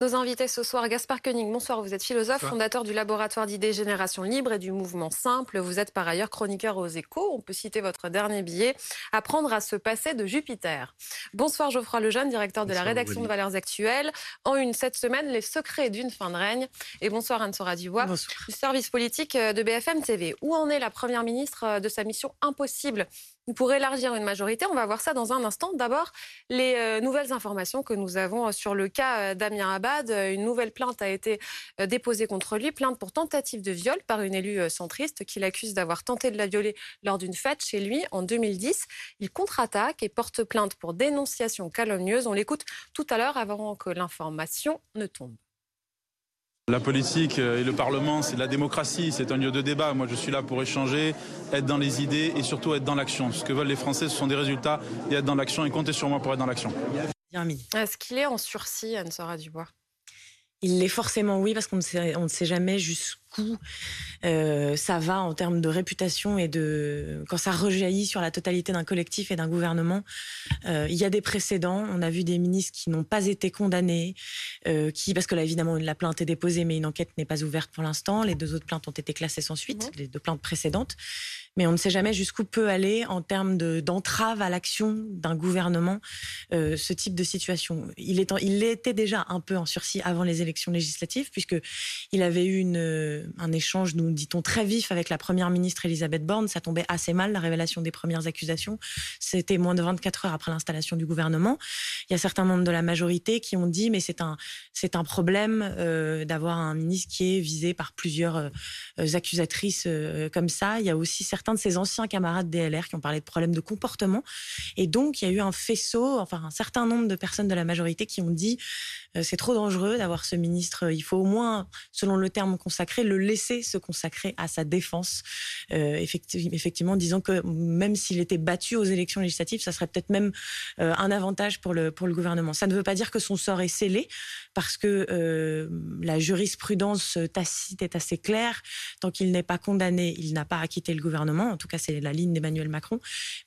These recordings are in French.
Nos invités ce soir, Gaspard Koenig, bonsoir, vous êtes philosophe, fondateur du laboratoire d'idées Génération Libre et du mouvement Simple. Vous êtes par ailleurs chroniqueur aux échos. On peut citer votre dernier billet, Apprendre à se passer de Jupiter. Bonsoir Geoffroy Lejeune, directeur de la rédaction de Valeurs Actuelles. En une cette semaine, les secrets d'une fin de règne. Et bonsoir Anne-Sora Dubois, du service politique de BFM TV. Où en est la première ministre de sa mission impossible? Pour élargir une majorité. On va voir ça dans un instant. D'abord, les euh, nouvelles informations que nous avons sur le cas euh, Damien Abad. Une nouvelle plainte a été euh, déposée contre lui, plainte pour tentative de viol par une élue centriste qui l'accuse d'avoir tenté de la violer lors d'une fête chez lui en 2010. Il contre-attaque et porte plainte pour dénonciation calomnieuse. On l'écoute tout à l'heure avant que l'information ne tombe. La politique et le Parlement, c'est la démocratie, c'est un lieu de débat. Moi, je suis là pour échanger, être dans les idées et surtout être dans l'action. Ce que veulent les Français, ce sont des résultats et être dans l'action et compter sur moi pour être dans l'action. Est-ce qu'il est en sursis, Anne-Sora Dubois? Il l'est forcément, oui, parce qu'on ne sait jamais jusqu'où euh, ça va en termes de réputation et de quand ça rejaillit sur la totalité d'un collectif et d'un gouvernement. Euh, il y a des précédents. On a vu des ministres qui n'ont pas été condamnés, euh, qui parce que là évidemment la plainte est déposée, mais une enquête n'est pas ouverte pour l'instant. Les deux autres plaintes ont été classées sans suite, mmh. les deux plaintes précédentes mais on ne sait jamais jusqu'où peut aller en termes d'entrave à l'action d'un gouvernement ce type de situation. Il, est il était déjà un peu en sursis avant les élections législatives, puisqu'il avait eu une, un échange, nous dit-on, très vif avec la première ministre Elisabeth Borne. Ça tombait assez mal, la révélation des premières accusations. C'était moins de 24 heures après l'installation du gouvernement. Il y a certains membres de la majorité qui ont dit, mais c'est un, c'est un problème euh, d'avoir un ministre qui est visé par plusieurs accusatrices comme ça. Il y a aussi certains de ses anciens camarades DLR qui ont parlé de problèmes de comportement. Et donc, il y a eu un faisceau, enfin un certain nombre de personnes de la majorité qui ont dit euh, c'est trop dangereux d'avoir ce ministre. Il faut au moins, selon le terme consacré, le laisser se consacrer à sa défense. Euh, effectivement, disant que même s'il était battu aux élections législatives, ça serait peut-être même euh, un avantage pour le, pour le gouvernement. Ça ne veut pas dire que son sort est scellé, parce que la jurisprudence tacite est assez claire. Tant qu'il n'est pas condamné, il n'a pas à quitter le gouvernement. En tout cas, c'est la ligne d'Emmanuel Macron.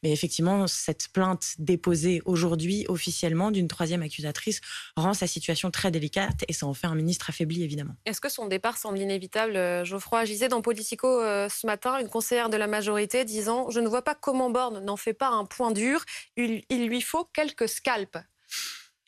Mais effectivement, cette plainte déposée aujourd'hui officiellement d'une troisième accusatrice rend sa situation très délicate et ça en fait un ministre affaibli, évidemment. Est-ce que son départ semble inévitable, euh, Geoffroy? Gisait dans Politico euh, ce matin, une conseillère de la majorité disant Je ne vois pas comment Borne n'en fait pas un point dur, il lui faut quelques scalps.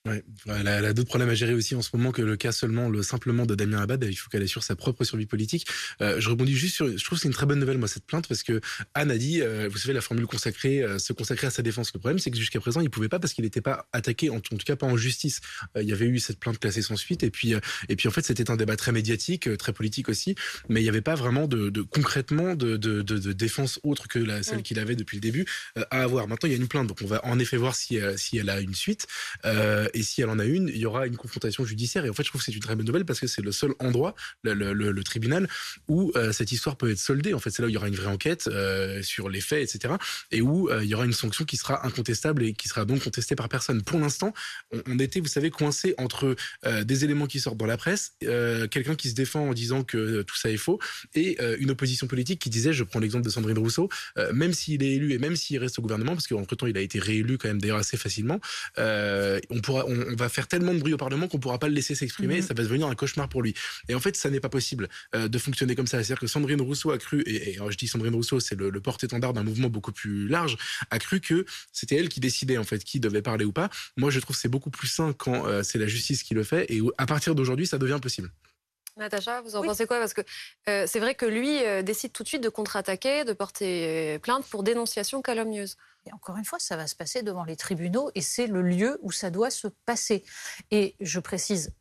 Ouais, elle a, d'autres problèmes à gérer aussi en ce moment que le cas seulement, le simplement de Damien Abad. Il faut qu'elle assure sa propre survie politique. Euh, je rebondis juste sur, je trouve que c'est une très bonne nouvelle moi cette plainte parce que Anne a dit, euh, vous savez la formule consacrée, euh, se consacrer à sa défense. Le problème c'est que jusqu'à présent il pouvait pas parce qu'il n'était pas attaqué, en, tout cas pas en justice. il y avait eu cette plainte classée sans suite et puis et puis en fait c'était un débat très médiatique, très politique aussi, mais il n'y avait pas vraiment de, de concrètement de, de, de, défense autre que la, celle qu'il avait depuis le début à avoir. Maintenant il y a une plainte donc on va en effet voir si si elle a une suite et si elle en a une, il y aura une confrontation judiciaire. Et en fait, je trouve que c'est une très bonne nouvelle parce que c'est le seul endroit, le, tribunal, où euh, cette histoire peut être soldée. En fait, c'est là où il y aura une vraie enquête euh, sur les faits, etc. Et où euh, il y aura une sanction qui sera incontestable et qui sera donc contestée par personne. Pour l'instant, on, était, vous savez, coincé entre des éléments qui sortent dans la presse, quelqu'un qui se défend en disant que tout ça est faux, et une opposition politique qui disait, je prends l'exemple de Sandrine Rousseau, même s'il est élu et même s'il reste au gouvernement, parce qu'entre temps il a été réélu quand même d'ailleurs assez facilement, on pourra, on, va faire tellement de bruit au Parlement qu'on pourra pas le laisser s'exprimer. Mhm. Ça va devenir un cauchemar pour lui. Et en fait, ça n'est pas possible euh, de fonctionner comme ça. C'est-à-dire que Sandrine Rousseau a cru, et, je dis Sandrine Rousseau, c'est le, porte-étendard d'un mouvement beaucoup plus large, a cru que c'était elle qui décidait en fait qui devait parler ou pas. Moi, je trouve que c'est beaucoup plus sain quand euh, c'est la justice qui le fait. Et à partir d'aujourd'hui, ça devient possible. Natacha, vous en pensez quoi? Parce que euh, c'est vrai que lui décide tout de suite de contre-attaquer, de porter plainte pour dénonciation calomnieuse. Et encore une fois, ça va se passer devant les tribunaux et c'est le lieu où ça doit se passer. Et je précise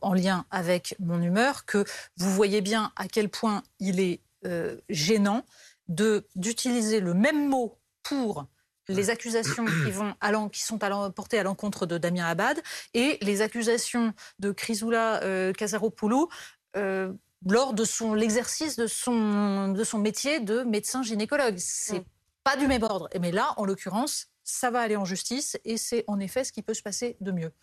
en lien avec mon humeur que vous voyez bien à quel point il est euh, gênant d'utiliser le même mot pour les accusations qui, vont qui sont portées à l'encontre de Damien Abad et les accusations de Chrysoula euh, Casaropoulou euh, lors de son l'exercice de son de son métier de médecin gynécologue. C'est pas du même ordre. Mais là, en l'occurrence, ça va aller en justice et c'est en effet ce qui peut se passer de mieux.